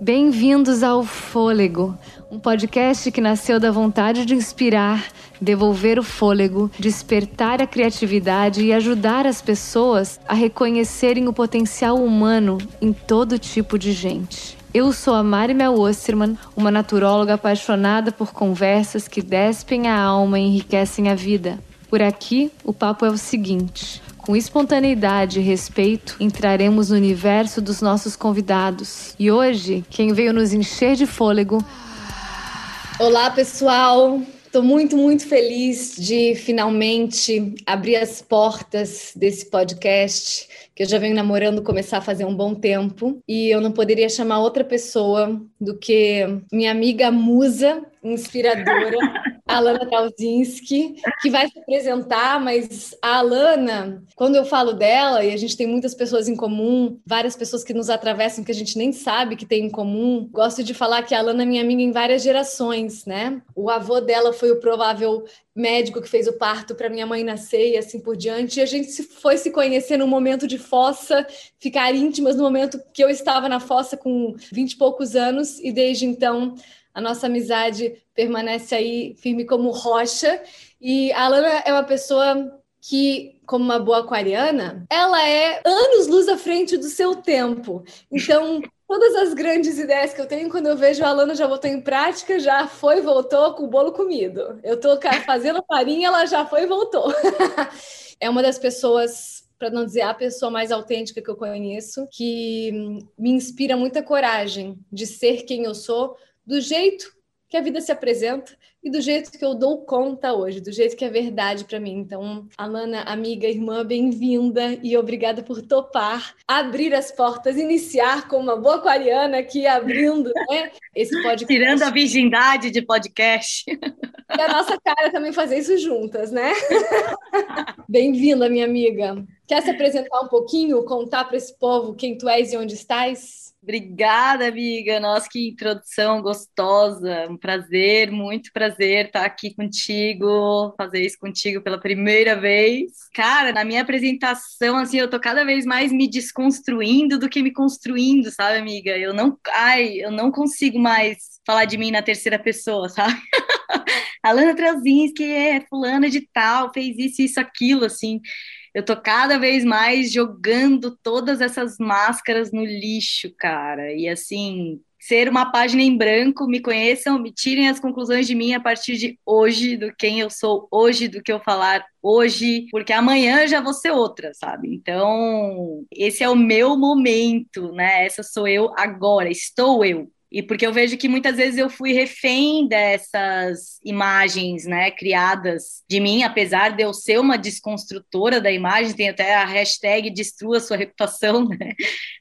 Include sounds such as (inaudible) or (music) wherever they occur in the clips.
Bem-vindos ao Fôlego, um podcast que nasceu da vontade de inspirar, devolver o fôlego, despertar a criatividade e ajudar as pessoas a reconhecerem o potencial humano em todo tipo de gente. Eu sou a Mari Mel Osterman, uma naturóloga apaixonada por conversas que despem a alma e enriquecem a vida. Por aqui, o papo é o seguinte. Com espontaneidade e respeito, entraremos no universo dos nossos convidados. E hoje, quem veio nos encher de fôlego. Olá, pessoal! Estou muito, muito feliz de finalmente abrir as portas desse podcast, que eu já venho namorando começar a fazer um bom tempo. E eu não poderia chamar outra pessoa do que minha amiga musa, inspiradora, Alana Talzinski, que vai se apresentar, mas a Alana, quando eu falo dela, e a gente tem muitas pessoas em comum, várias pessoas que nos atravessam que a gente nem sabe que tem em comum, gosto de falar que a Alana é minha amiga em várias gerações, né? O avô dela foi o provável médico que fez o parto para minha mãe nascer e assim por diante. E a gente foi se conhecer num momento de fossa, ficar íntimas no momento que eu estava na fossa com vinte e poucos anos, e desde então a nossa amizade permanece aí firme como rocha. E a Alana é uma pessoa que, como uma boa aquariana, ela é anos luz à frente do seu tempo. Então, todas as grandes ideias que eu tenho, quando eu vejo a Alana já botou em prática, já foi, voltou com o bolo comido. Eu estou fazendo farinha, ela já foi e voltou. (laughs) é uma das pessoas para não dizer a pessoa mais autêntica que eu conheço, que me inspira muita coragem de ser quem eu sou, do jeito que a vida se apresenta e do jeito que eu dou conta hoje, do jeito que é verdade para mim. Então, Alana, amiga, irmã, bem-vinda e obrigada por topar abrir as portas, iniciar com uma boa aquariana aqui abrindo, né, esse podcast. Tirando a virgindade de podcast. E a nossa cara também fazer isso juntas, né? (laughs) Bem-vinda, minha amiga. Quer se apresentar um pouquinho, contar para esse povo quem tu és e onde estás? Obrigada, amiga. Nossa, que introdução gostosa. Um prazer, muito prazer estar aqui contigo, fazer isso contigo pela primeira vez. Cara, na minha apresentação, assim, eu tô cada vez mais me desconstruindo do que me construindo, sabe, amiga? Eu não, ai, eu não consigo mais falar de mim na terceira pessoa, sabe? (laughs) Alana Trazinski é fulana de tal, fez isso, isso, aquilo, assim eu tô cada vez mais jogando todas essas máscaras no lixo, cara. E assim, ser uma página em branco, me conheçam, me tirem as conclusões de mim a partir de hoje, do quem eu sou hoje, do que eu falar hoje, porque amanhã já vou ser outra, sabe? Então, esse é o meu momento, né? Essa sou eu agora, estou eu. E porque eu vejo que muitas vezes eu fui refém dessas imagens, né, criadas de mim, apesar de eu ser uma desconstrutora da imagem, tem até a hashtag destrua sua reputação, (laughs) né,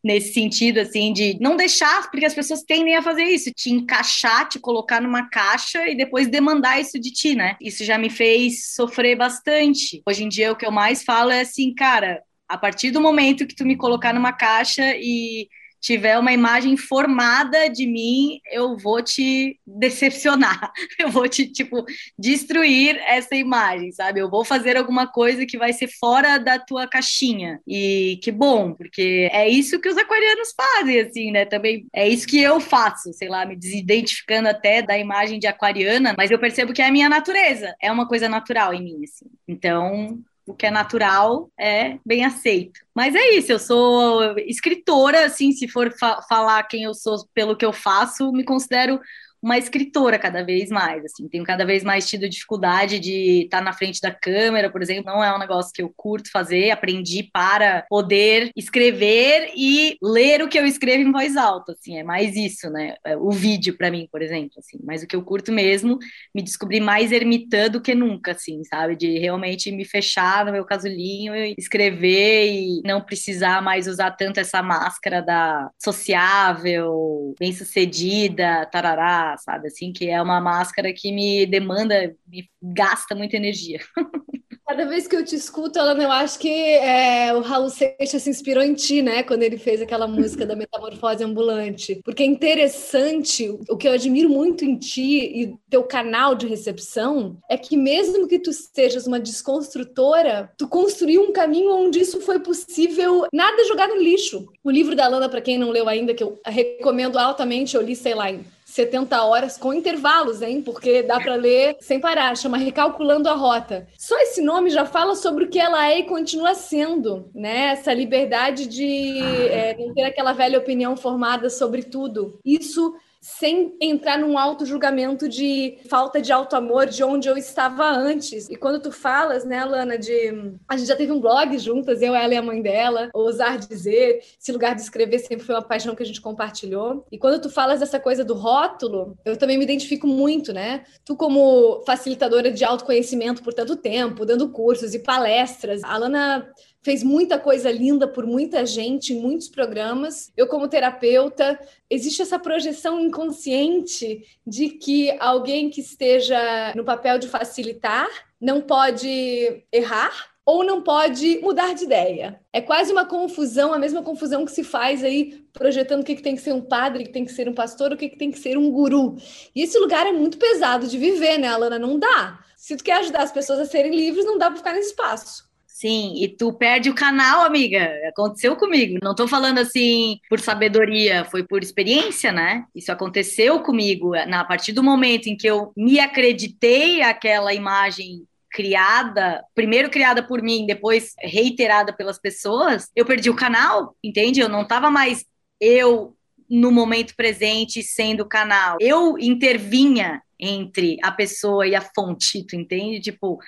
nesse sentido, assim, de não deixar, porque as pessoas tendem a fazer isso, te encaixar, te colocar numa caixa e depois demandar isso de ti, né? Isso já me fez sofrer bastante. Hoje em dia, o que eu mais falo é assim, cara, a partir do momento que tu me colocar numa caixa e tiver uma imagem formada de mim, eu vou te decepcionar. (laughs) Eu vou te, tipo, destruir essa imagem, sabe? Eu vou fazer alguma coisa que vai ser fora da tua caixinha. E que bom, porque é isso que os aquarianos fazem, assim, né? Também é isso que eu faço, sei lá, me desidentificando até da imagem de aquariana, mas eu percebo que é a minha natureza, é uma coisa natural em mim, assim. Então, o que é natural é bem aceito. Mas é isso, eu sou escritora, assim, se for fa falar quem eu sou pelo que eu faço, me considero uma escritora cada vez mais, assim, tenho cada vez mais tido dificuldade de estar na frente da câmera, por exemplo, não é um negócio que eu curto fazer, aprendi para poder escrever e ler o que eu escrevo em voz alta, assim, é mais isso, né, é, o vídeo para mim, por exemplo, assim, mas o que eu curto mesmo, me descobri mais ermitã do que nunca, assim, sabe, de realmente me fechar no meu casulinho e escrever e não precisar mais usar tanto essa máscara da sociável, bem-sucedida, tarará, sabe? Assim, que é uma máscara que me demanda, me gasta muita energia. (laughs) Cada vez que eu te escuto, Alana, eu acho que é, o Raul Seixas se inspirou em ti, né? Quando ele fez aquela música da Metamorfose Ambulante. Porque é interessante, o que eu admiro muito em ti e teu canal de recepção é que mesmo que tu sejas uma desconstrutora, tu construiu um caminho onde isso foi possível, nada jogar no lixo. O livro da Alana, para quem não leu ainda, que eu recomendo altamente, eu li, sei lá, em 70 horas com intervalos, hein? Porque dá para ler sem parar, chama Recalculando a Rota. Só esse nome já fala sobre o que ela é e continua sendo, né? Essa liberdade de é, não ter aquela velha opinião formada sobre tudo. Isso sem entrar num auto julgamento de falta de auto amor de onde eu estava antes. E quando tu falas, né, Lana, de a gente já teve um blog juntas, eu, ela e a mãe dela, ousar dizer, esse lugar de escrever sempre foi uma paixão que a gente compartilhou. E quando tu falas dessa coisa do rótulo, eu também me identifico muito, né? Tu como facilitadora de autoconhecimento por tanto tempo, dando cursos e palestras, a Lana fez muita coisa linda por muita gente em muitos programas. Eu, como terapeuta, existe essa projeção inconsciente de que alguém que esteja no papel de facilitar não pode errar ou não pode mudar de ideia. É quase uma confusão, a mesma confusão que se faz aí projetando o que, tem que ser um padre, o que tem que ser um pastor, o que, que tem que ser um guru. E esse lugar é muito pesado de viver, né, Alana? Não dá. Se tu quer ajudar as pessoas a serem livres, não dá para ficar nesse espaço. Sim, e tu perde o canal, amiga. Aconteceu comigo. Não tô falando assim por sabedoria, foi por experiência, né? Isso aconteceu comigo. Na a partir do momento em que eu me acreditei aquela imagem criada, primeiro criada por mim, depois reiterada pelas pessoas, eu perdi o canal, entende? Eu não tava mais eu no momento presente sendo o canal. Eu intervinha entre a pessoa e a fonte, tu entende? Tipo,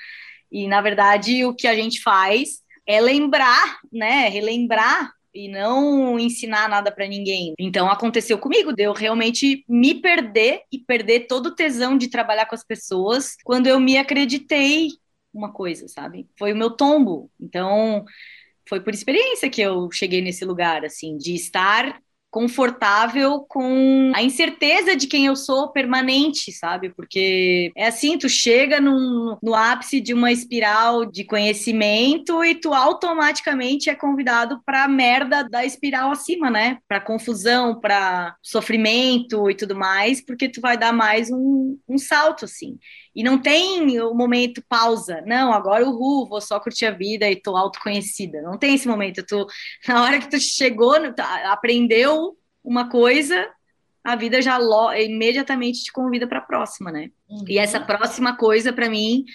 e, na verdade, o que a gente faz é lembrar, né? Relembrar e não ensinar nada para ninguém. Então aconteceu comigo, de eu realmente me perder e perder todo o tesão de trabalhar com as pessoas quando eu me acreditei uma coisa, sabe? Foi o meu tombo. Então foi por experiência que eu cheguei nesse lugar assim, de estar confortável com a incerteza de quem eu sou permanente, sabe? Porque é assim, tu chega num, no ápice de uma espiral de conhecimento e tu automaticamente é convidado para merda da espiral acima, né? Para confusão, para sofrimento e tudo mais, porque tu vai dar mais um, um salto assim. E não tem o momento pausa. Não, agora o Ru, vou só curtir a vida e tô autoconhecida. Não tem esse momento. Tu, na hora que tu chegou, aprendeu uma coisa, a vida já imediatamente te convida para a próxima, né? Uhum. E essa próxima coisa, para mim,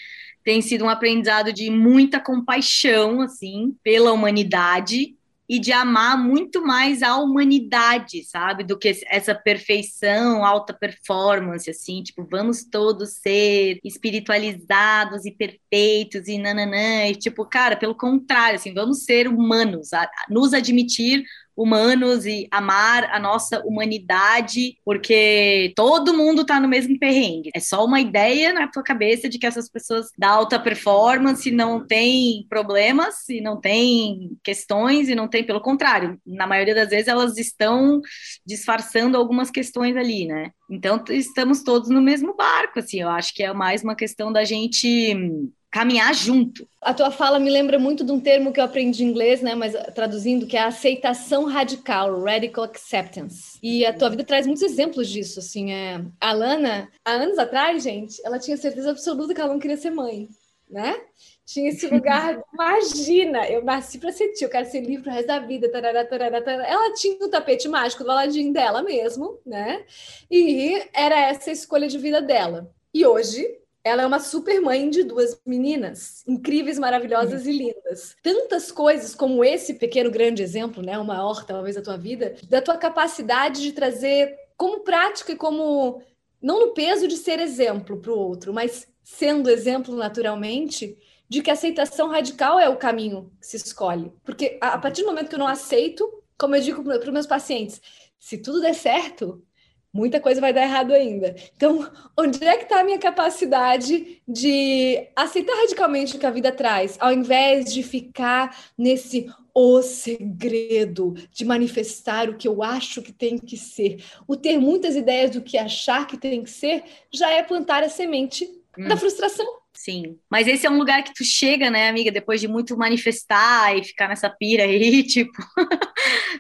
tem sido um aprendizado de muita compaixão, assim, pela humanidade e de amar muito mais a humanidade, sabe? Do que essa perfeição, alta performance, assim, tipo, vamos todos ser espiritualizados e perfeitos e nananã, e tipo, cara, pelo contrário, assim, vamos ser humanos, a, a nos admitir humanos e amar a nossa humanidade, porque todo mundo tá no mesmo perrengue. É só uma ideia na tua cabeça de que essas pessoas da alta performance não têm problemas e não têm questões e não tem, pelo contrário, na maioria das vezes elas estão disfarçando algumas questões ali, né? Então estamos todos no mesmo barco, assim, eu acho que é mais uma questão da gente caminhar junto. A tua fala me lembra muito de um termo que eu aprendi em inglês, né, mas traduzindo, que é a aceitação radical, radical acceptance. E a tua vida traz muitos exemplos disso, assim, é... A Lana, há anos atrás, gente, ela tinha certeza absoluta que ela não queria ser mãe, né? Tinha esse lugar, (laughs) imagina, eu nasci para ser tio, eu quero ser livre pro resto da vida, tarará, tarará, tarará. ela tinha o um tapete mágico do Aladim dela mesmo, né? E era essa a escolha de vida dela. E hoje, ela é uma super mãe de duas meninas, incríveis, maravilhosas uhum. e lindas. Tantas coisas como esse pequeno grande exemplo, né, o maior talvez da tua vida, da tua capacidade de trazer como prática e como não no peso de ser exemplo para o outro, mas sendo exemplo naturalmente de que a aceitação radical é o caminho que se escolhe. Porque a, partir do momento que eu não aceito, como eu digo para os meus pacientes, se tudo der certo, muita coisa vai dar errado ainda. Então, onde é que está a minha capacidade de aceitar radicalmente o que a vida traz, ao invés de ficar nesse o segredo de manifestar o que eu acho que tem que ser. O ter muitas ideias do que achar que tem que ser já é plantar a semente hum. da frustração. Sim. Mas esse é um lugar que tu chega, né, amiga, depois de muito manifestar e ficar nessa pira aí, (laughs) tipo,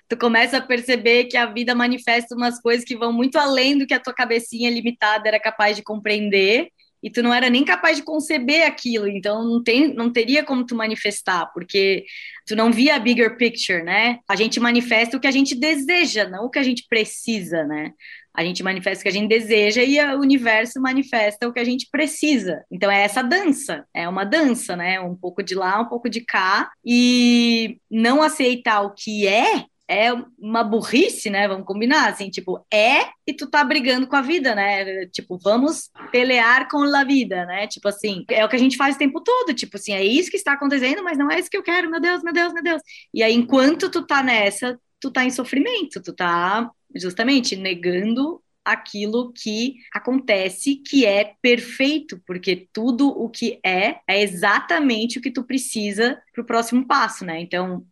tu começa a perceber que a vida manifesta umas coisas que vão muito além do que a tua cabecinha limitada era capaz de compreender e tu não era nem capaz de conceber aquilo, então não, tem, não teria como tu manifestar, porque tu não via a bigger picture, né? A gente manifesta o que a gente deseja, não o que a gente precisa, né? A gente manifesta o que a gente deseja e o universo manifesta o que a gente precisa. Então é essa dança, é uma dança, né? Um pouco de lá, um pouco de cá, e não aceitar o que é é uma burrice, né? Vamos combinar, assim, tipo, é e tu tá brigando com a vida, né? Tipo, vamos pelear com a vida, né? Tipo assim, é o que a gente faz o tempo todo, tipo assim, é isso que está acontecendo, mas não é isso que eu quero, meu Deus, meu Deus, meu Deus. E aí, enquanto tu tá nessa, tu tá em sofrimento, tu tá justamente negando aquilo que acontece, que é perfeito, porque tudo o que é é exatamente o que tu precisa para o próximo passo, né? Então,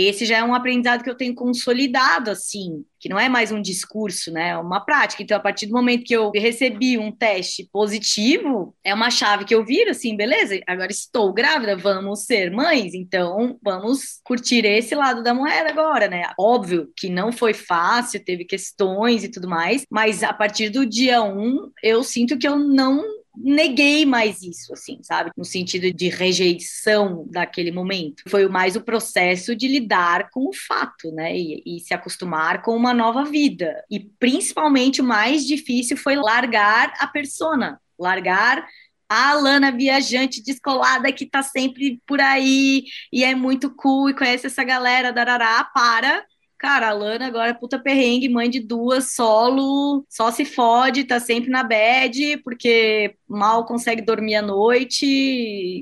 esse já é um aprendizado que eu tenho consolidado, assim, que não é mais um discurso, né? É uma prática. Então, a partir do momento que eu recebi um teste positivo, é uma chave que eu viro, assim, beleza, agora estou grávida, vamos ser mães, então vamos curtir esse lado da moeda agora, né? Óbvio que não foi fácil, teve questões e tudo mais, mas a partir do dia um, eu sinto que eu não neguei mais isso, assim, sabe? No sentido de rejeição daquele momento. Foi mais o processo de lidar com o fato, né? E, e, se acostumar com uma nova vida. E principalmente o mais difícil foi largar a persona, largar a Alana viajante descolada que tá sempre por aí e é muito cool e conhece essa galera darará para Cara, a Lana agora é puta perrengue, mãe de duas, solo, só se fode, tá sempre na bed, porque mal consegue dormir à noite,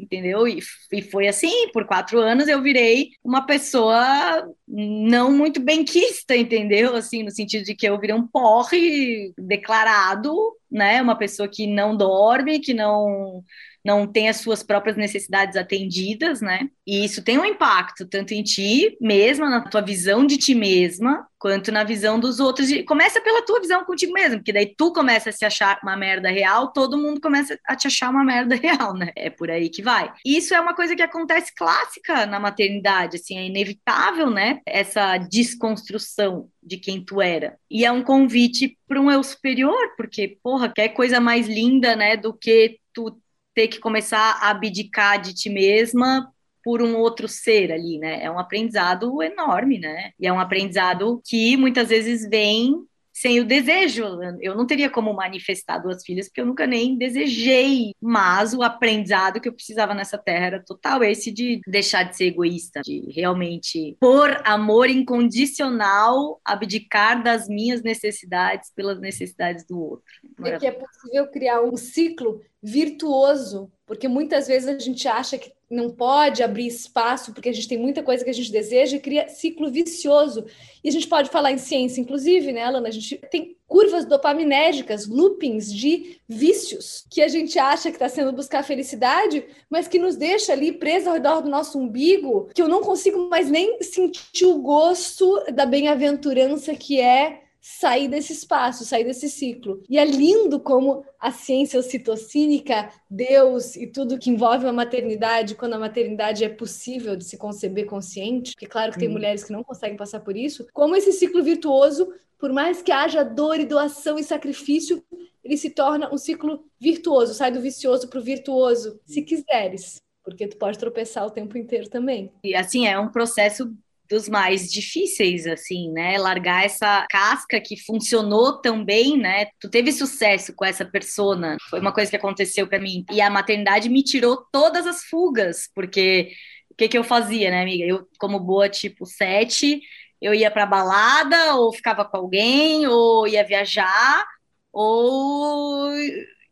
entendeu? E, e foi assim, por quatro anos eu virei uma pessoa não muito benquista, (laughs) entendeu? Assim, no sentido de que eu virei um porre declarado, né? Uma pessoa que não dorme, que não não tem as suas próprias necessidades atendidas, né? E isso tem um impacto tanto em ti mesma, na tua visão de ti mesma, quanto na visão dos outros. Começa pela tua visão contigo mesmo, porque daí tu começa a se achar uma merda real, todo mundo começa a te achar uma merda (laughs) real, né? É por aí que vai. Isso é uma coisa que acontece clássica na maternidade, assim, é inevitável, né? Essa desconstrução de quem tu era. E é um convite para um eu superior, porque, porra, quer coisa mais linda, né, do que tu ter que começar a abdicar de ti mesma por um outro ser ali, né? É um aprendizado enorme, né? E é um aprendizado que muitas vezes vem sem o desejo. Eu não teria como manifestar duas filhas, porque eu nunca nem desejei. Mas o aprendizado que eu precisava nessa terra era total esse de deixar de ser egoísta, de realmente por amor incondicional abdicar das minhas necessidades pelas necessidades do outro. É que é possível criar um ciclo virtuoso, porque muitas vezes a gente acha que não pode abrir espaço porque a gente tem muita coisa que a gente deseja e cria ciclo vicioso. E a gente pode falar em ciência, inclusive, né, Alana? A gente tem curvas dopaminérgicas, loopings de vícios que a gente acha que está sendo buscar felicidade, mas que nos deixa ali preso ao redor do nosso umbigo, que eu não consigo mais nem sentir o gosto da bem-aventurança que é sair desse espaço, sair desse ciclo. E é lindo como a ciência ocitocínica, Deus e tudo que envolve a maternidade, quando a maternidade é possível de se conceber consciente, porque claro que tem hum. mulheres que não conseguem passar por isso, como esse ciclo virtuoso, por mais que haja dor e doação e sacrifício, ele se torna um ciclo virtuoso, sai do vicioso para o virtuoso, se quiseres porque tu pode tropeçar o tempo inteiro também. E assim, é um processo dos mais difíceis, assim, né? Largar essa casca que funcionou tão bem, né? Tu teve sucesso com essa persona, foi uma coisa que aconteceu para mim. E a maternidade me tirou todas as fugas, porque o que, que eu fazia, né, amiga? Eu, como boa tipo 7, eu ia pra balada, ou ficava com alguém, ou ia viajar, ou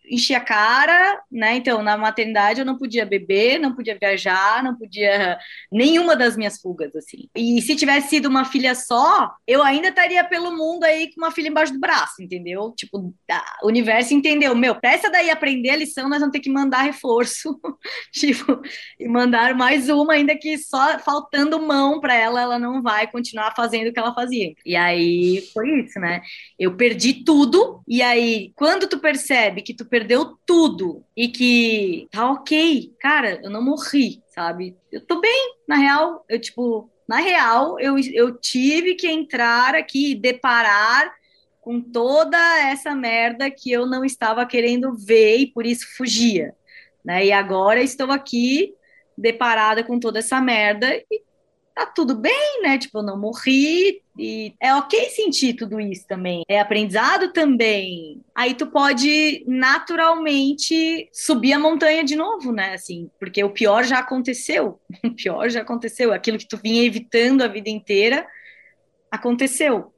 enchi a cara, né? Então, na maternidade eu não podia beber, não podia viajar, não podia nenhuma das minhas fugas, assim. E se tivesse sido uma filha só, eu ainda estaria pelo mundo aí com uma filha embaixo do braço, entendeu? Tipo, o universo entendeu, meu, pra daí aprender a lição, nós vamos ter que mandar reforço, (laughs) tipo, e mandar mais uma, ainda que só faltando mão para ela, ela não vai continuar fazendo o que ela fazia. E aí foi isso, né? Eu perdi tudo, e aí, quando tu percebe que tu perdeu tudo e que tá ok, cara, eu não morri, sabe? Eu tô bem, na real, eu tipo, na real, eu, eu tive que entrar aqui e deparar com toda essa merda que eu não estava querendo ver e por isso fugia, né? E agora estou aqui deparada com toda essa merda e tá tudo bem, né? Tipo, eu não morri e é ok sentir tudo isso também. É aprendizado também. Aí tu pode naturalmente subir a montanha de novo, né? Assim, porque o pior já aconteceu. (laughs) O pior já aconteceu. Aquilo que tu vinha evitando a vida inteira aconteceu.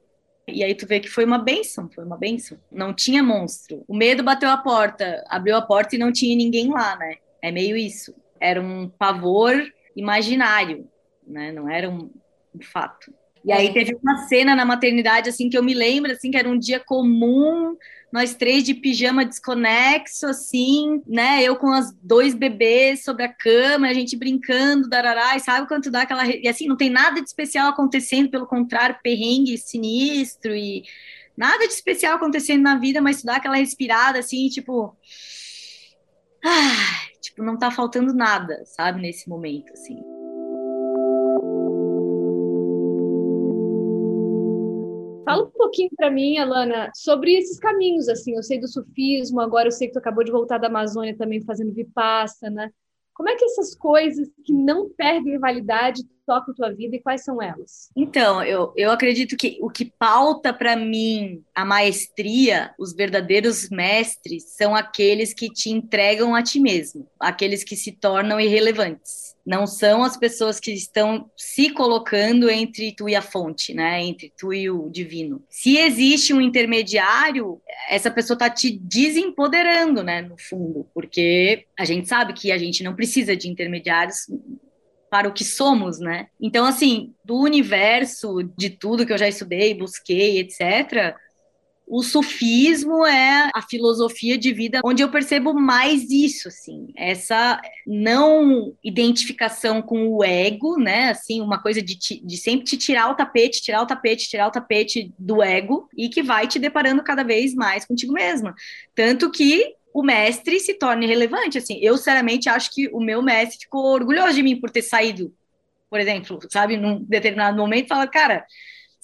E aí tu vê que foi uma benção, foi uma benção. Não tinha monstro. O medo bateu a porta, abriu a porta e não tinha ninguém lá, né? É meio isso. Era um pavor imaginário né? Não era um, um fato. E aí é. teve uma cena na maternidade, assim, que eu me lembro, assim, que era um dia comum, nós três de pijama desconexo, assim, né? Eu com as dois bebês sobre a cama, a gente brincando, darará, e sabe quanto dá aquela... E assim, não tem nada de especial acontecendo, pelo contrário, perrengue sinistro e nada de especial acontecendo na vida, mas dá aquela respirada, assim, tipo... Ah, tipo, não tá faltando nada, sabe, nesse momento, assim. Pouquinho para mim, Alana, sobre esses caminhos, assim, eu sei do sufismo, agora eu sei que tu acabou de voltar da Amazônia também fazendo vipassana. Como é que essas coisas que não perdem validade tocam tua vida e quais são elas? Então, eu, eu acredito que o que pauta para mim a maestria, os verdadeiros mestres, são aqueles que te entregam a ti mesmo, aqueles que se tornam irrelevantes não são as pessoas que estão se colocando entre tu e a fonte, né? Entre tu e o divino. Se existe um intermediário, essa pessoa está te desempoderando, né? No fundo, porque a gente sabe que a gente não precisa de intermediários para o que somos, né? Então, assim, do universo, de tudo que eu já estudei, busquei, etc., o sufismo é a filosofia de vida onde eu percebo mais isso, assim, essa não identificação com o ego, né, assim, uma coisa de, de sempre te tirar o tapete, tirar o tapete, tirar o tapete do ego e que vai te deparando cada vez mais contigo mesma. Tanto que o mestre se torne relevante, assim, eu sinceramente acho que o meu mestre ficou orgulhoso de mim por ter saído, por exemplo, sabe, num determinado momento, fala, cara,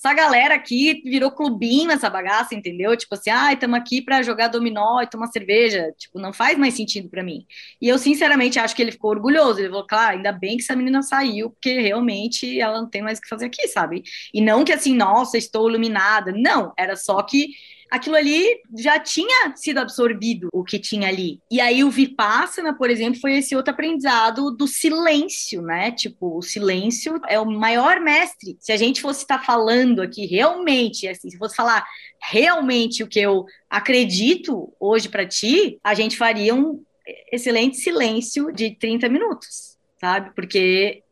essa galera aqui virou clubinho essa bagaça, entendeu? Tipo assim, ah, estamos aqui para jogar dominó e tomar cerveja. Tipo, não faz mais sentido para mim. E eu, sinceramente, acho que ele ficou orgulhoso. Ele falou, claro, ainda bem que essa menina saiu, porque realmente ela não tem mais o que fazer aqui, sabe? E não que assim, nossa, estou iluminada. Não, era só que aquilo ali já tinha sido absorvido, o que tinha ali. E aí o Vipassana, por exemplo, foi esse outro aprendizado do silêncio, né? Tipo, o silêncio é o maior mestre. Se a gente fosse estar falando aqui realmente, assim, se fosse falar realmente o que eu acredito hoje para ti, a gente faria um excelente silêncio de 30 minutos, sabe? Porque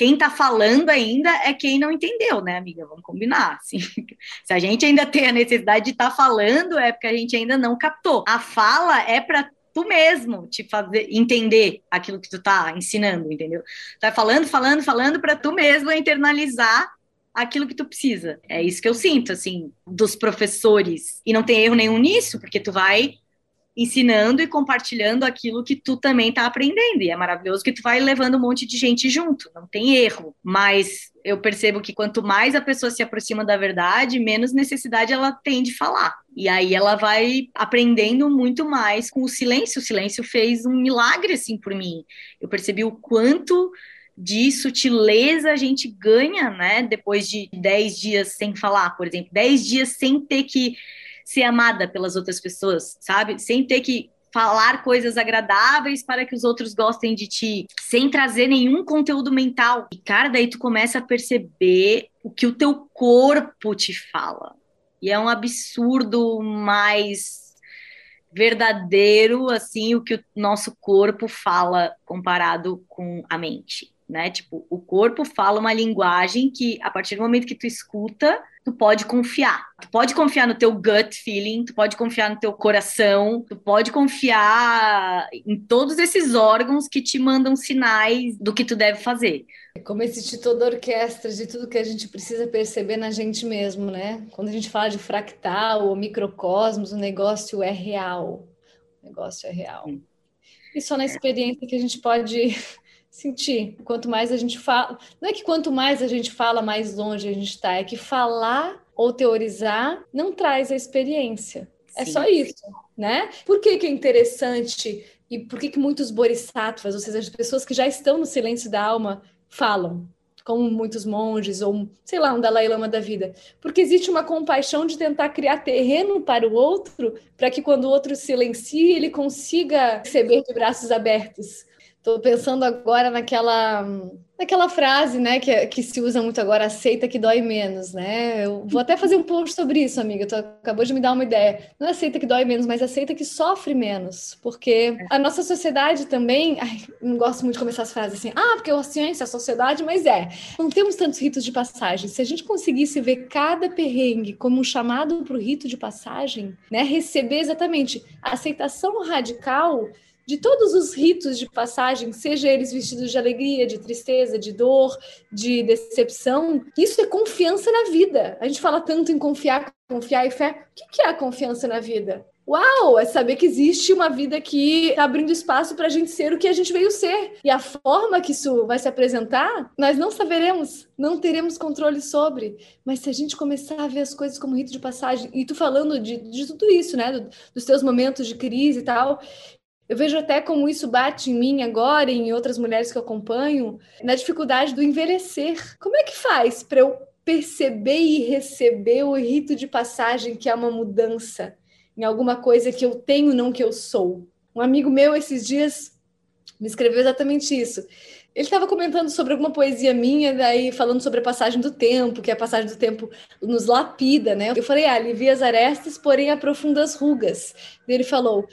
quem está falando ainda é quem não entendeu, né, amiga? Vamos combinar. Assim. (laughs) Se a gente ainda tem a necessidade de estar tá falando, é porque a gente ainda não captou. A fala é para tu mesmo te fazer entender aquilo que tu tá ensinando, entendeu? Tá falando, falando, falando para tu mesmo internalizar aquilo que tu precisa. É isso que eu sinto, assim, dos professores. E não tem erro nenhum nisso, porque tu vai ensinando e compartilhando aquilo que tu também tá aprendendo. E é maravilhoso que tu vai levando um monte de gente junto, não tem erro. Mas eu percebo que quanto mais a pessoa se aproxima da verdade, menos necessidade ela tem de falar. E aí ela vai aprendendo muito mais com o silêncio. O silêncio fez um milagre assim por mim. Eu percebi o quanto de sutileza a gente ganha, né? Depois de 10 dias sem falar, por exemplo, 10 dias sem ter que ser amada pelas outras pessoas, sabe? Sem ter que falar coisas agradáveis para que os outros gostem de ti, sem trazer nenhum conteúdo mental. E cara, daí tu começa a perceber o que o teu corpo te fala. E é um absurdo mais verdadeiro assim o que o nosso corpo fala comparado com a mente, né? Tipo, o corpo fala uma linguagem que a partir do momento que tu escuta, tu pode confiar. Tu pode confiar no teu gut feeling, tu pode confiar no teu coração, tu pode confiar em todos esses órgãos que te mandam sinais do que tu deve fazer. É como esse título da orquestra de tudo que a gente precisa perceber na gente mesmo, né? Quando a gente fala de fractal ou microcosmos, o negócio é real. O negócio é real. E só na experiência que a gente pode sentir. Quanto mais a gente fala, não é que quanto mais a gente fala, mais longe a gente está, é que falar ou teorizar não traz a experiência. É Sim. só isso, né? Por que, que é interessante e por que, que muitos bodhisattvas, ou seja, as pessoas que já estão no silêncio da alma, falam? Como muitos monges, ou sei lá, um Dalai Lama da vida. Porque existe uma compaixão de tentar criar terreno para o outro, para que quando o outro silencie, ele consiga receber de braços abertos. Estou pensando agora naquela, naquela frase, né, que, que se usa muito agora, aceita que dói menos, né? Eu vou até fazer um post sobre isso, amiga. Tu acabou de me dar uma ideia. Não é aceita que dói menos, mas aceita que sofre menos, porque a nossa sociedade também, ai, não gosto muito de começar as frases assim, ah, porque a ciência, a sociedade, mas é. Não temos tantos ritos de passagem. Se a gente conseguisse ver cada perrengue como um chamado para o rito de passagem, né, receber exatamente a aceitação radical de todos os ritos de passagem, seja eles vestidos de alegria, de tristeza, de dor, de decepção, isso é confiança na vida. A gente fala tanto em confiar, confiar e fé. O que é a confiança na vida? Uau, é saber que existe uma vida que está abrindo espaço para a gente ser o que a gente veio ser. E a forma que isso vai se apresentar, nós não saberemos, não teremos controle sobre. Mas se a gente começar a ver as coisas como rito de passagem, e tu falando de, de tudo isso, né, do, dos teus momentos de crise e tal, eu vejo até como isso bate em mim agora e em outras mulheres que eu acompanho, na dificuldade do envelhecer. Como é que faz para eu perceber e receber o rito de passagem que é uma mudança em alguma coisa que eu tenho, não que eu sou? Um amigo meu esses dias me escreveu exatamente isso. Ele estava comentando sobre alguma poesia minha, daí falando sobre a passagem do tempo, que a passagem do tempo nos lapida, né? Eu falei, ah, alivia as arestas, porém aprofunda as rugas. Ele falou,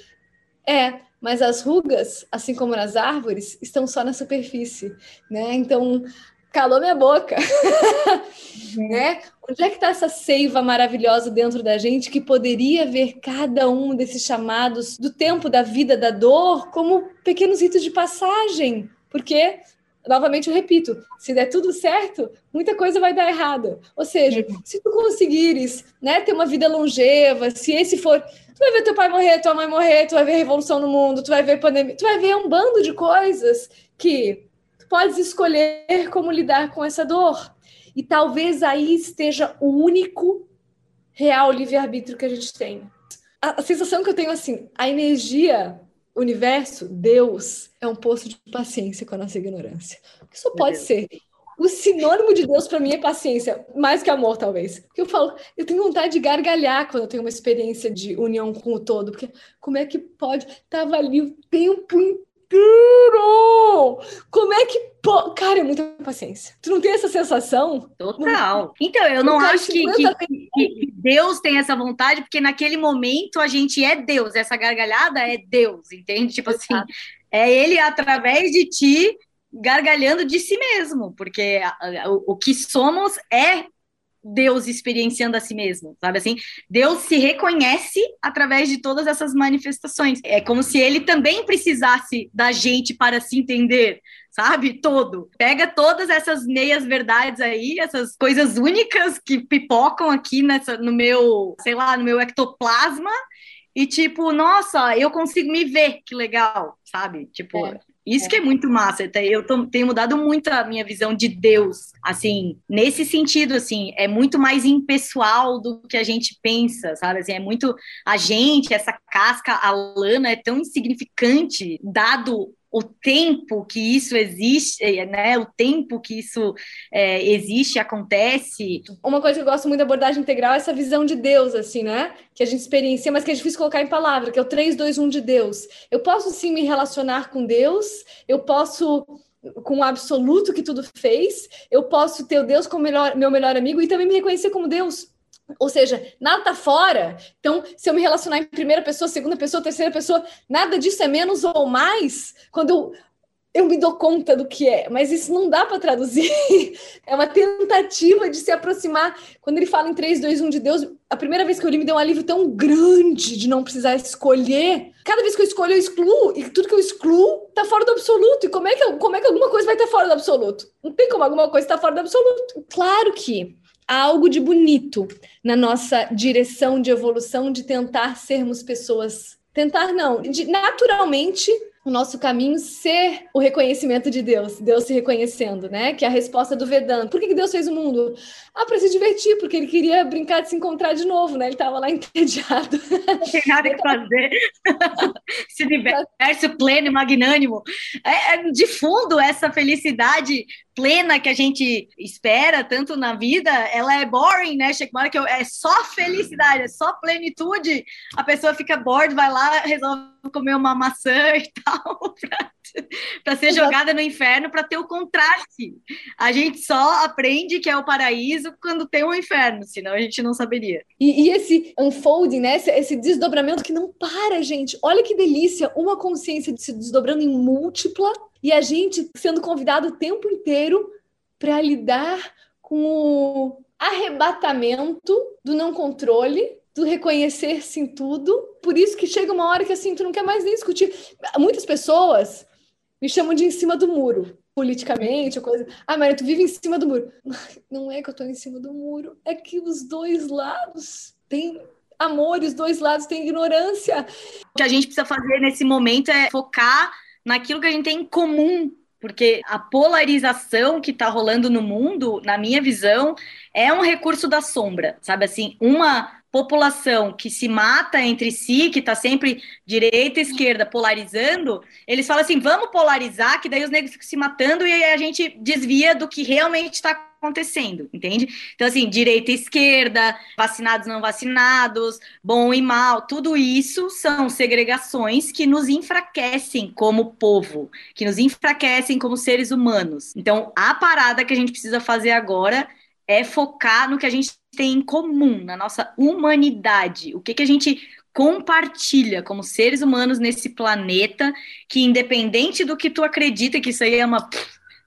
é, mas as rugas, assim como nas árvores, estão só na superfície, né? Então, calou minha boca, uhum. (laughs) né? Onde é que está essa seiva maravilhosa dentro da gente que poderia ver cada um desses chamados do tempo da vida, da dor, como pequenos ritos de passagem? Porque novamente eu repito, se der tudo certo, muita coisa vai dar errado. Ou seja, uhum. se tu conseguires, né, ter uma vida longeva, se esse for Tu vai ver teu pai morrer, tua mãe morrer, tu vai ver revolução no mundo, tu vai ver pandemia, tu vai ver um bando de coisas que tu podes escolher como lidar com essa dor. E talvez aí esteja o único real livre-arbítrio que a gente tem. A, a sensação que eu tenho assim, a energia, o universo, Deus, é um poço de paciência com a nossa ignorância. Isso pode ser o sinônimo de Deus para mim é paciência, mais que amor, talvez. Porque eu falo, eu tenho vontade de gargalhar quando eu tenho uma experiência de união com o todo, porque como é que pode? Tava ali o tempo inteiro. Como é que pode? Cara, é muita paciência. Tu não tem essa sensação? Total. Então, eu não acho que, que, que, Deus tem essa vontade, porque naquele momento a gente é Deus. Essa gargalhada é Deus, entende? Tipo assim, é ele através de ti gargalhando de si mesmo, porque o, o que somos é Deus experienciando a si mesmo, sabe assim? Deus se reconhece através de todas essas manifestações. É como se ele também precisasse da gente para se entender, sabe? Todo. Pega todas essas meias verdades aí, essas coisas únicas que pipocam aqui nessa no meu, sei lá, no meu ectoplasma e tipo, nossa, eu consigo me ver, que legal, sabe? Tipo, é. Isso que é muito massa. Eu tô, tenho mudado muito a minha visão de Deus, assim, nesse sentido, assim, é muito mais impessoal do que a gente pensa, sabe? Assim, é muito a gente, essa casca, a lana é tão insignificante, dado o tempo que isso existe, é, né? O tempo que isso é, existe, acontece. Uma coisa que eu gosto muito da abordagem integral é essa visão de Deus, assim, né? Que a gente experiencia, mas que é difícil colocar em palavra, que é o 3, 2, 1 de Deus. Eu posso sim me relacionar com Deus, eu posso com o absoluto que tudo fez, eu posso ter o Deus como melhor, meu melhor amigo e também me reconhecer como Deus. Ou seja, nada tá fora. Então, se eu me relacionar em primeira pessoa, segunda pessoa, terceira pessoa, nada disso é menos ou mais quando eu, eu me dou conta do que é. Mas isso não dá para traduzir. (laughs) É uma tentativa de se aproximar. Quando ele fala em 3, 2, 1 de Deus, a primeira vez que eu li me deu um alívio tão grande de não precisar escolher. Cada vez que eu escolho, eu excluo. E tudo que eu excluo tá fora do absoluto. E como é que, como é que alguma coisa vai estar fora do absoluto? Não tem como alguma coisa estar fora do absoluto. Claro que há algo de bonito na nossa direção de evolução de tentar sermos pessoas tentar não, de naturalmente o nosso caminho ser o reconhecimento de Deus, Deus se reconhecendo, né? Que é a resposta do Vedanta. Por que Deus fez o mundo? Ah, para se divertir, porque ele queria brincar de se encontrar de novo, né? Ele estava lá (laughs) entediado. Não tem nada que fazer. (laughs) Esse universo pleno e magnânimo. É, é, de fundo, essa felicidade plena que a gente espera tanto na vida, ela é boring, né? Chega uma hora que eu, é só felicidade, é só plenitude. A pessoa fica bored, vai lá, resolve comer uma maçã (laughs) e tal, para ser Exato. jogada no inferno, para ter o contraste. A gente só aprende que é o paraíso quando tem o um inferno, senão a gente não saberia. E, e esse unfolding, né? Esse, esse, desdobramento que não para, gente. Olha que delícia, uma consciência de se desdobrando em múltipla e a gente sendo convidado o tempo inteiro para lidar com o arrebatamento do não controle, do reconhecer-se em tudo. Por isso que chega uma hora que assim, tu não quer mais nem discutir. Muitas pessoas me chamam de em cima do muro, politicamente, coisa. Ah, Maria, tu vive em cima do muro. Não é que eu tô em cima do muro, é que os dois lados têm amor os dois lados têm ignorância. O que a gente precisa fazer nesse momento é focar naquilo que a gente tem em comum, porque a polarização que está rolando no mundo, na minha visão, é um recurso da sombra, sabe? Assim, uma população que se mata entre si, que está sempre direita e esquerda polarizando, eles falam assim, vamos polarizar, que daí os negros ficam se matando e a gente desvia do que realmente está acontecendo, entende? Então, assim, direita e esquerda, vacinados não vacinados, bom e mal, tudo isso são segregações que nos enfraquecem como povo, que nos enfraquecem como seres humanos. Então, a parada que a gente precisa fazer agora é focar no que a gente tem em comum, na nossa humanidade, o que, que a gente compartilha como seres humanos nesse planeta, que independente do que tu acredita que isso aí é uma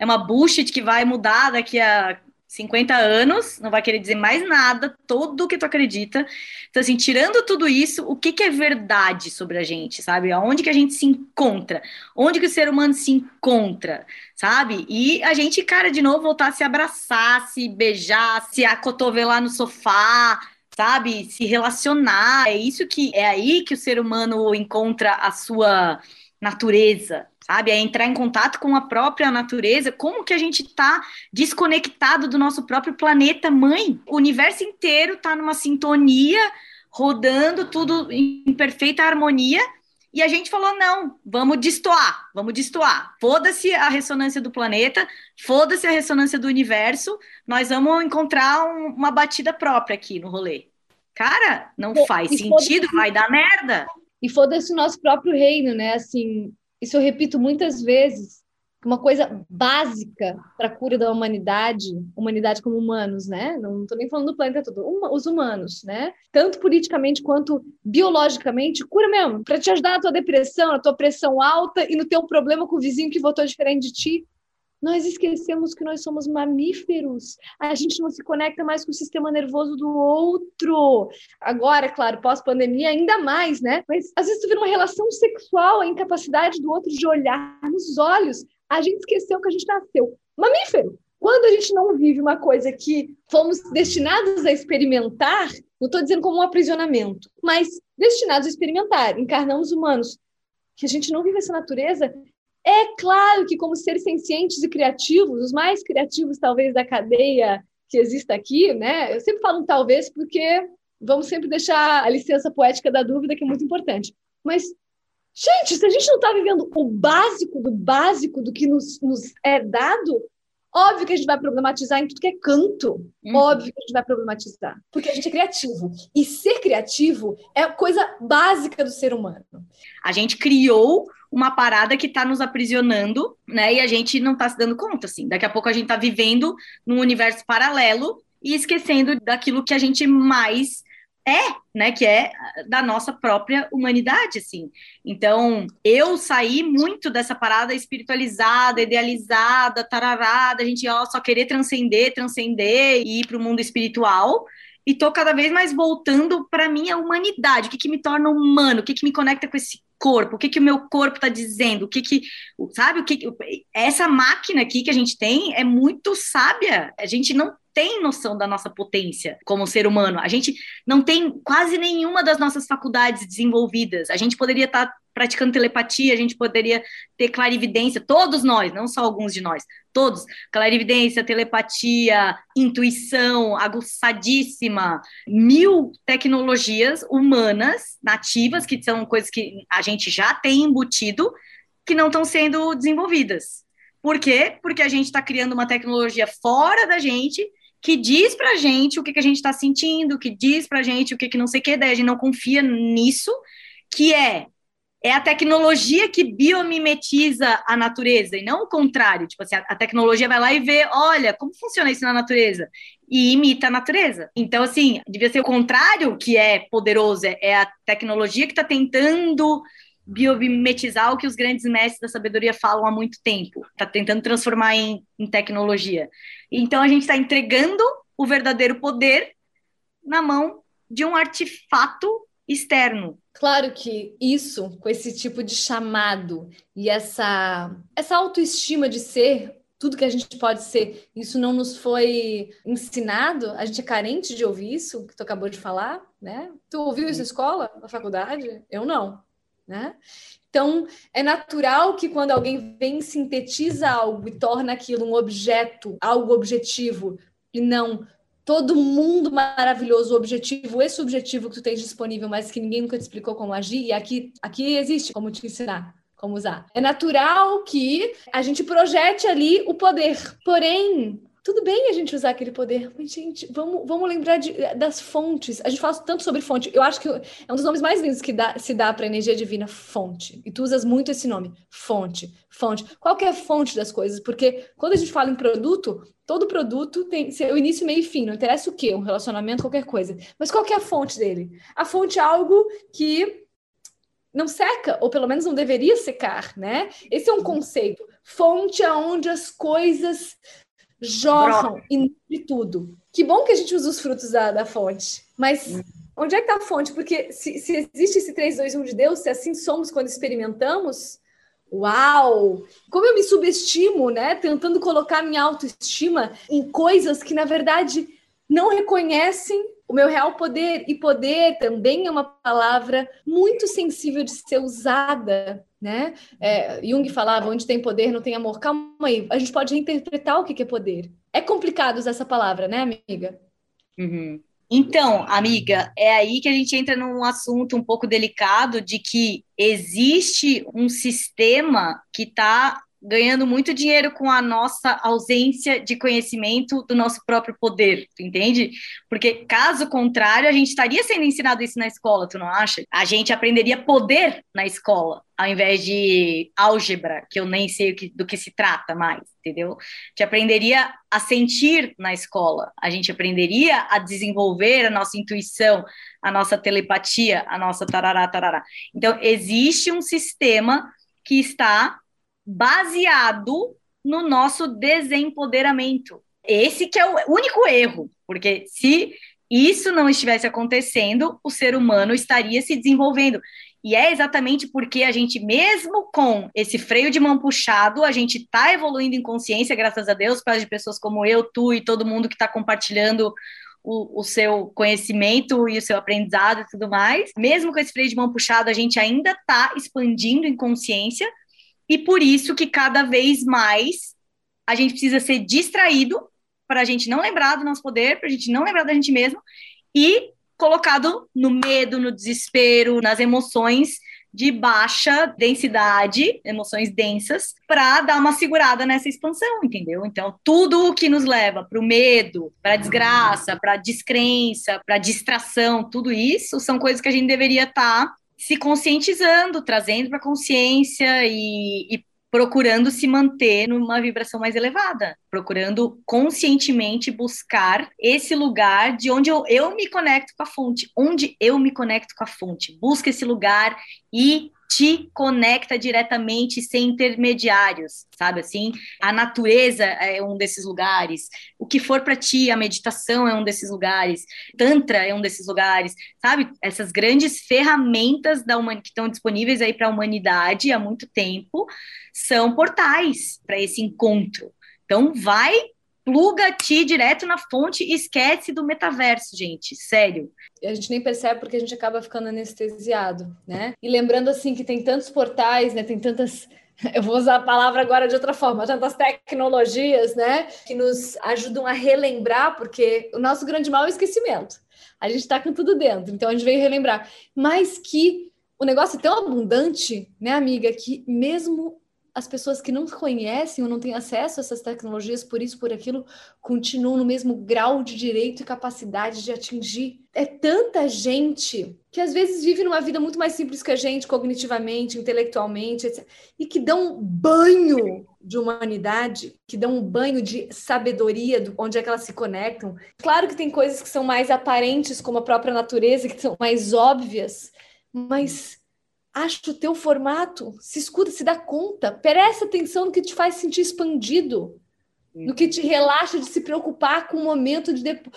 é uma bullshit que vai mudar daqui a 50 anos, não vai querer dizer mais nada, todo o que tu acredita. Então, assim, tirando tudo isso, o que, que é verdade sobre a gente, sabe? Aonde que a gente se encontra? Onde que o ser humano se encontra, sabe? E a gente, cara, de novo, voltar a se abraçar, se beijar, se acotovelar no sofá, sabe? Se relacionar. É isso que é aí que o ser humano encontra a sua natureza, sabe? É entrar em contato com a própria natureza, como que a gente está desconectado do nosso próprio planeta mãe. O universo inteiro está numa sintonia, rodando tudo em perfeita harmonia. E a gente falou: não, vamos destoar, vamos destoar. Foda-se a ressonância do planeta, foda-se a ressonância do universo, nós vamos encontrar um, uma batida própria aqui no rolê. Cara, não faz sentido, vai dar merda. E foda-se o nosso próprio reino, né? Assim, isso eu repito muitas vezes, uma coisa básica para a cura da humanidade, humanidade como humanos, né? Não estou nem falando do planeta todo, uma, os humanos, né? Tanto politicamente quanto biologicamente, cura mesmo, para te ajudar na tua depressão, na tua pressão alta e no teu problema com o vizinho que votou diferente de ti. Nós esquecemos que nós somos mamíferos. A gente não se conecta mais com o sistema nervoso do outro. Agora, claro, pós-pandemia, ainda mais, né? Mas às vezes tu vê uma relação sexual, a incapacidade do outro de olhar nos olhos. A gente esqueceu que a gente nasceu mamífero. Quando a gente não vive uma coisa que fomos destinados a experimentar, não estou dizendo como um aprisionamento, mas destinados a experimentar, encarnamos humanos, que a gente não vive essa natureza, é claro que, como seres sencientes e criativos, os mais criativos, talvez, da cadeia que exista aqui, né? Eu sempre falo um talvez porque vamos sempre deixar a licença poética da dúvida, que é muito importante. Mas, gente, se a gente não está vivendo o básico do básico do que nos, nos é dado, Óbvio que a gente vai problematizar em tudo que é canto. Uhum. Óbvio que a gente vai problematizar. Porque a gente é criativo. E ser criativo é a coisa básica do ser humano. A gente criou uma parada que está nos aprisionando, né? E a gente não está se dando conta, assim. Daqui a pouco a gente está vivendo num universo paralelo e esquecendo daquilo que a gente mais é, né, que é da nossa própria humanidade, assim. Então, eu saí muito dessa parada espiritualizada, idealizada, tararada, a gente ó, só querer transcender, transcender e ir para o mundo espiritual, e tô cada vez mais voltando para minha humanidade, o que, que me torna humano, o que, que me conecta com esse corpo, o que, que o meu corpo está dizendo, o que que, sabe, o que essa máquina aqui que a gente tem é muito sábia. A gente não tem noção da nossa potência como ser humano. A gente não tem quase nenhuma das nossas faculdades desenvolvidas. A gente poderia estar tá praticando telepatia, a gente poderia ter clarividência, todos nós, não só alguns de nós, todos, clarividência, telepatia, intuição aguçadíssima, mil tecnologias humanas nativas, que são coisas que a gente já tem embutido, que não estão sendo desenvolvidas. Por quê? Porque a gente está criando uma tecnologia fora da gente que diz pra gente o que, que a gente está sentindo, que diz pra gente o que, que não sei o que, daí a gente não confia nisso, que é é a tecnologia que biomimetiza a natureza e não o contrário. Tipo assim, a, a, tecnologia vai lá e vê, olha, como funciona isso na natureza e imita a natureza. Então, assim, devia ser o contrário que é poderoso, é, é a tecnologia que está tentando biomimetizar o que os grandes mestres da sabedoria falam há muito tempo, está tentando transformar em, em tecnologia. Então, a gente está entregando o verdadeiro poder na mão de um artefato externo. Claro que isso, com esse tipo de chamado e essa, essa autoestima de ser tudo que a gente pode ser, isso não nos foi ensinado, a gente é carente de ouvir isso, que tu acabou de falar, né? Tu ouviu isso na escola, na faculdade? Eu não, né? Então, é natural que quando alguém vem sintetiza algo e torna aquilo um objeto, algo objetivo, e não todo mundo maravilhoso, objetivo, esse objetivo que tu tens disponível, mas que ninguém nunca te explicou como agir, e aqui, aqui existe como te ensinar como usar. É natural que a gente projete ali o poder. Porém, tudo bem a gente usar aquele poder, mas, gente, vamos, vamos lembrar de, das fontes. A gente fala tanto sobre fonte. Eu acho que é um dos nomes mais lindos que dá, se dá para a energia divina, fonte. E tu usas muito esse nome, fonte, fonte. Qual que é a fonte das coisas? Porque quando a gente fala em produto, todo produto tem seu início, meio e fim. Não interessa o quê, um relacionamento, qualquer coisa. Mas qual que é a fonte dele? A fonte é algo que não seca, ou pelo menos não deveria secar, né? Esse é um conceito. Fonte aonde as coisas jorram e de tudo. Que bom que a gente usa os frutos da, da fonte, mas hum. onde é que está a fonte? Porque se, se existe esse 3, 2, 1 de Deus, se assim somos quando experimentamos, uau! Como eu me subestimo, né? Tentando colocar minha autoestima em coisas que, na verdade, não reconhecem o meu real poder. E poder também é uma palavra muito sensível de ser usada né? É, Jung falava: onde tem poder não tem amor. Calma aí, a gente pode reinterpretar o que é poder. É complicado usar essa palavra, né, amiga? Uhum. Então, amiga, é aí que a gente entra num assunto um pouco delicado de que existe um sistema que está ganhando muito dinheiro com a nossa ausência de conhecimento do nosso próprio poder, tu entende? Porque caso contrário, a gente estaria sendo ensinado isso na escola, tu não acha? A gente aprenderia poder na escola, ao invés de álgebra, que eu nem sei do que se trata mais, entendeu? A gente aprenderia a sentir na escola, a gente aprenderia a desenvolver a nossa intuição, a nossa telepatia, a nossa tarará, tarará. Então, existe um sistema que está baseado no nosso desempoderamento. Esse que é o único erro, porque se isso não estivesse acontecendo, o ser humano estaria se desenvolvendo. E é exatamente porque a gente, mesmo com esse freio de mão puxado, a gente está evoluindo em consciência, graças a Deus, causa de pessoas como eu, tu e todo mundo que está compartilhando o, o, seu conhecimento e o seu aprendizado e tudo mais. Mesmo com esse freio de mão puxado, a gente ainda está expandindo em consciência, e por isso que cada vez mais a gente precisa ser distraído para a gente não lembrar do nosso poder, para a gente não lembrar da gente mesmo e colocado no medo, no desespero, nas emoções de baixa densidade, emoções densas, para dar uma segurada nessa expansão, entendeu? Então, tudo o que nos leva para o medo, para a desgraça, para a descrença, para a distração, tudo isso são coisas que a gente deveria estar tá se conscientizando, trazendo para consciência e, e procurando se manter numa vibração mais elevada, procurando conscientemente buscar esse lugar de onde eu, eu me conecto com a fonte, onde eu me conecto com a fonte. Busca esse lugar e te conecta diretamente sem intermediários, sabe assim? A natureza é um desses lugares. O que for para ti, a meditação é um desses lugares. Tantra é um desses lugares, sabe? Essas grandes ferramentas da que estão disponíveis aí para a humanidade há muito tempo são portais para esse encontro. Então vai pluga-te direto na fonte e esquece do metaverso, gente. Sério. A gente nem percebe porque a gente acaba ficando anestesiado, né? E lembrando assim que tem tantos portais, né? Tem tantas (laughs) eu vou usar a palavra agora de outra forma, tantas tecnologias, né, que nos ajudam a relembrar, porque o nosso grande mal é o esquecimento. A gente está com tudo dentro, então a gente veio relembrar. Mas que o negócio é tão abundante, né, amiga, que mesmo as pessoas que não conhecem ou não têm acesso a essas tecnologias, por isso, por aquilo, continuam no mesmo grau de direito e capacidade de atingir. É tanta gente que às vezes vive numa vida muito mais simples que a gente, cognitivamente, intelectualmente, etc., e que dão um banho de humanidade, que dão um banho de sabedoria, do, onde é que elas se conectam. Claro que tem coisas que são mais aparentes, como a própria natureza, que são mais óbvias, mas acha o teu formato, se escuta, se dá conta, presta atenção no que te faz sentir expandido, no que te relaxa de se preocupar com o momento de depois.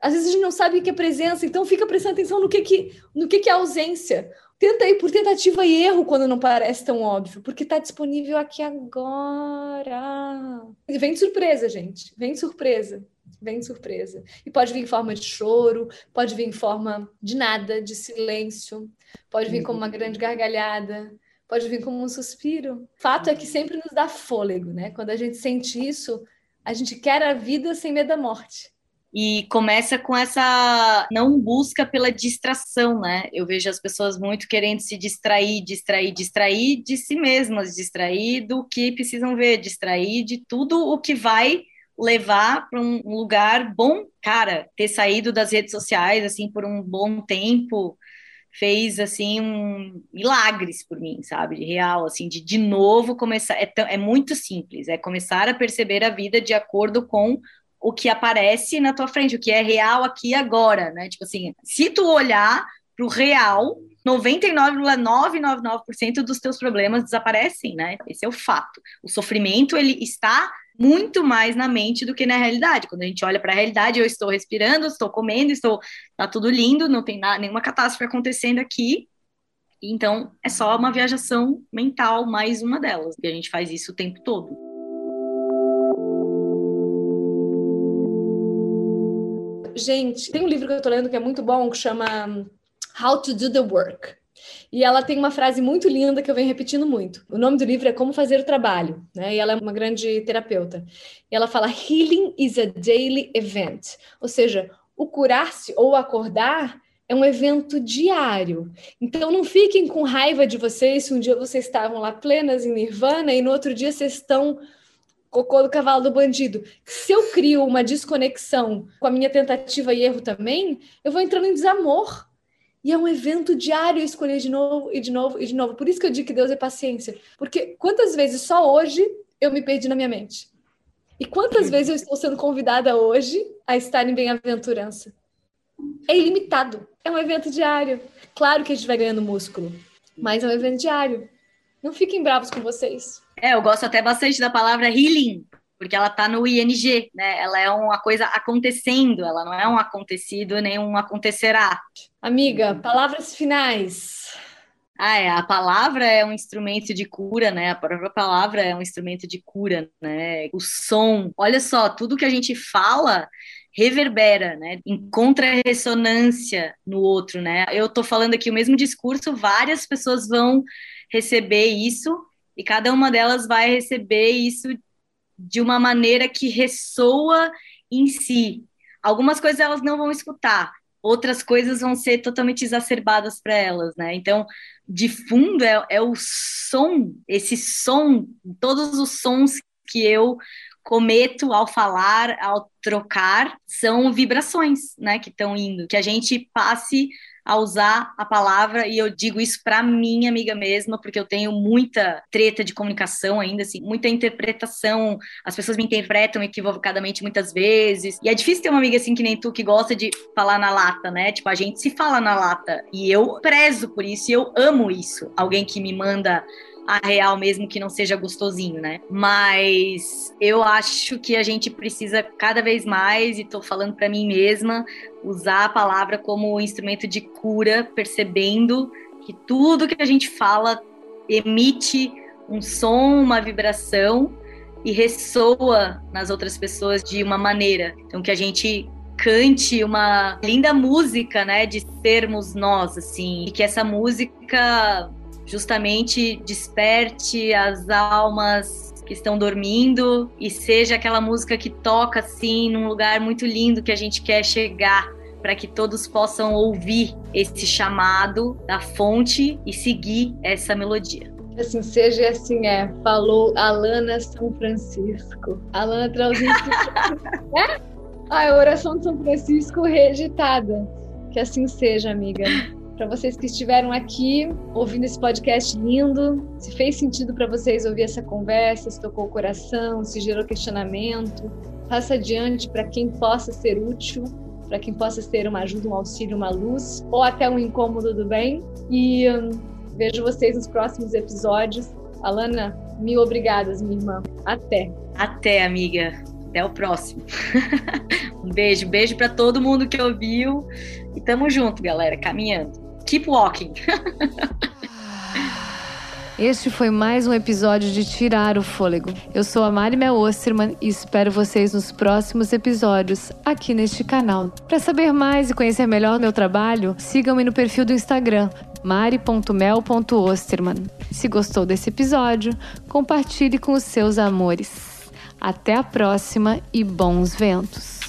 Às vezes a gente não sabe o que é presença, então fica prestando atenção no que, que, no que, que é ausência. Tenta ir por tentativa e erro quando não parece tão óbvio, porque está disponível aqui agora. Vem de surpresa, gente. Vem de surpresa vem de surpresa. E pode vir em forma de choro, pode vir em forma de nada, de silêncio, pode vir como uma grande gargalhada, pode vir como um suspiro. Fato é que sempre nos dá fôlego, né? Quando a gente sente isso, a gente quer a vida sem medo da morte. E começa com essa não busca pela distração, né? Eu vejo as pessoas muito querendo se distrair, distrair, distrair de si mesmas, distrair do que precisam ver, distrair de tudo o que vai levar para um lugar bom. Cara, ter saído das redes sociais assim por um bom tempo fez assim um milagres por mim, sabe? De real, assim, de de novo começar. É, é muito simples, é começar a perceber a vida de acordo com o que aparece na tua frente, o que é real aqui agora, né? Tipo assim, se tu olhar para o real, 99,999% dos teus problemas desaparecem, né? Esse é o fato. O sofrimento ele está muito mais na mente do que na realidade. Quando a gente olha para a realidade, eu estou respirando, estou comendo, estou tá tudo lindo, não tem nada, nenhuma catástrofe acontecendo aqui. Então, é só uma viajação mental, mais uma delas. E a gente faz isso o tempo todo. Gente, tem um livro que eu estou lendo que é muito bom, que chama How to Do the Work. E ela tem uma frase muito linda que eu venho repetindo muito. O nome do livro é Como Fazer o Trabalho, né? E ela é uma grande terapeuta. E ela fala: Healing is a daily event. Ou seja, o curar-se ou acordar é um evento diário. Então não fiquem com raiva de vocês se um dia vocês estavam lá plenas em nirvana e no outro dia vocês estão cocô do cavalo do bandido. Se eu crio uma desconexão com a minha tentativa e erro também, eu vou entrando em desamor. E é um evento diário escolher de novo e de novo e de novo. Por isso que eu digo que Deus é paciência. Porque quantas vezes só hoje eu me perdi na minha mente? E quantas vezes eu estou sendo convidada hoje a estar em bem-aventurança? É ilimitado. É um evento diário. Claro que a gente vai ganhando músculo, mas é um evento diário. Não fiquem bravos com vocês. É, eu gosto até bastante da palavra healing, porque ela está no ING, né? Ela é uma coisa acontecendo, ela não é um acontecido nem um acontecerá. Amiga, palavras finais. Ah, é, a palavra é um instrumento de cura, né? A própria palavra é um instrumento de cura, né? O som, olha só, tudo que a gente fala reverbera, né? Encontra ressonância no outro, né? Eu tô falando aqui o mesmo discurso, várias pessoas vão receber isso e cada uma delas vai receber isso de uma maneira que ressoa em si. Algumas coisas elas não vão escutar, outras coisas vão ser totalmente exacerbadas para elas, né? Então, de fundo é, é o som, esse som, todos os sons que eu cometo ao falar, ao trocar, são vibrações, né, que estão indo, que a gente passe a usar a palavra, e eu digo isso para minha amiga mesma, porque eu tenho muita treta de comunicação ainda, assim, muita interpretação, as pessoas me interpretam equivocadamente muitas vezes, e é difícil ter uma amiga assim que nem tu, que gosta de falar na lata, né? Tipo, a gente se fala na lata, e eu prezo por isso, e eu amo isso. Alguém que me manda a real mesmo que não seja gostosinho, né? Mas eu acho que a gente precisa cada vez mais, e tô falando para mim mesma, usar a palavra como instrumento de cura, percebendo que tudo que a gente fala emite um som, uma vibração e ressoa nas outras pessoas de uma maneira. Então que a gente cante uma linda música, né, de sermos nós assim, e que essa música justamente desperte as almas que estão dormindo e seja aquela música que toca assim num lugar muito lindo que a gente quer chegar para que todos possam ouvir esse chamado da fonte e seguir essa melodia. Assim seja e assim é. Falou Alana São Francisco. Alana traz (laughs) é? A oração de São Francisco reeditada. Que assim seja, amiga para vocês que estiveram aqui ouvindo esse podcast lindo. Se fez sentido para vocês ouvir essa conversa, se tocou o coração, se gerou questionamento, passa adiante para quem possa ser útil, para quem possa ser uma ajuda, um auxílio, uma luz, ou até um incômodo do bem. E hum, vejo vocês nos próximos episódios. Alana, mil obrigadas, minha irmã. Até. Até, amiga. Até o próximo. (laughs) um beijo, beijo para todo mundo que ouviu. E tamo junto, galera, caminhando. Keep walking. (laughs) Este foi mais um episódio de Tirar o Fôlego. Eu sou a Mari Mel Osterman e espero vocês nos próximos episódios aqui neste canal. Para saber mais e conhecer melhor meu trabalho, sigam-me no perfil do Instagram mari.mel.osterman. Se gostou desse episódio, compartilhe com os seus amores. Até a próxima e bons ventos!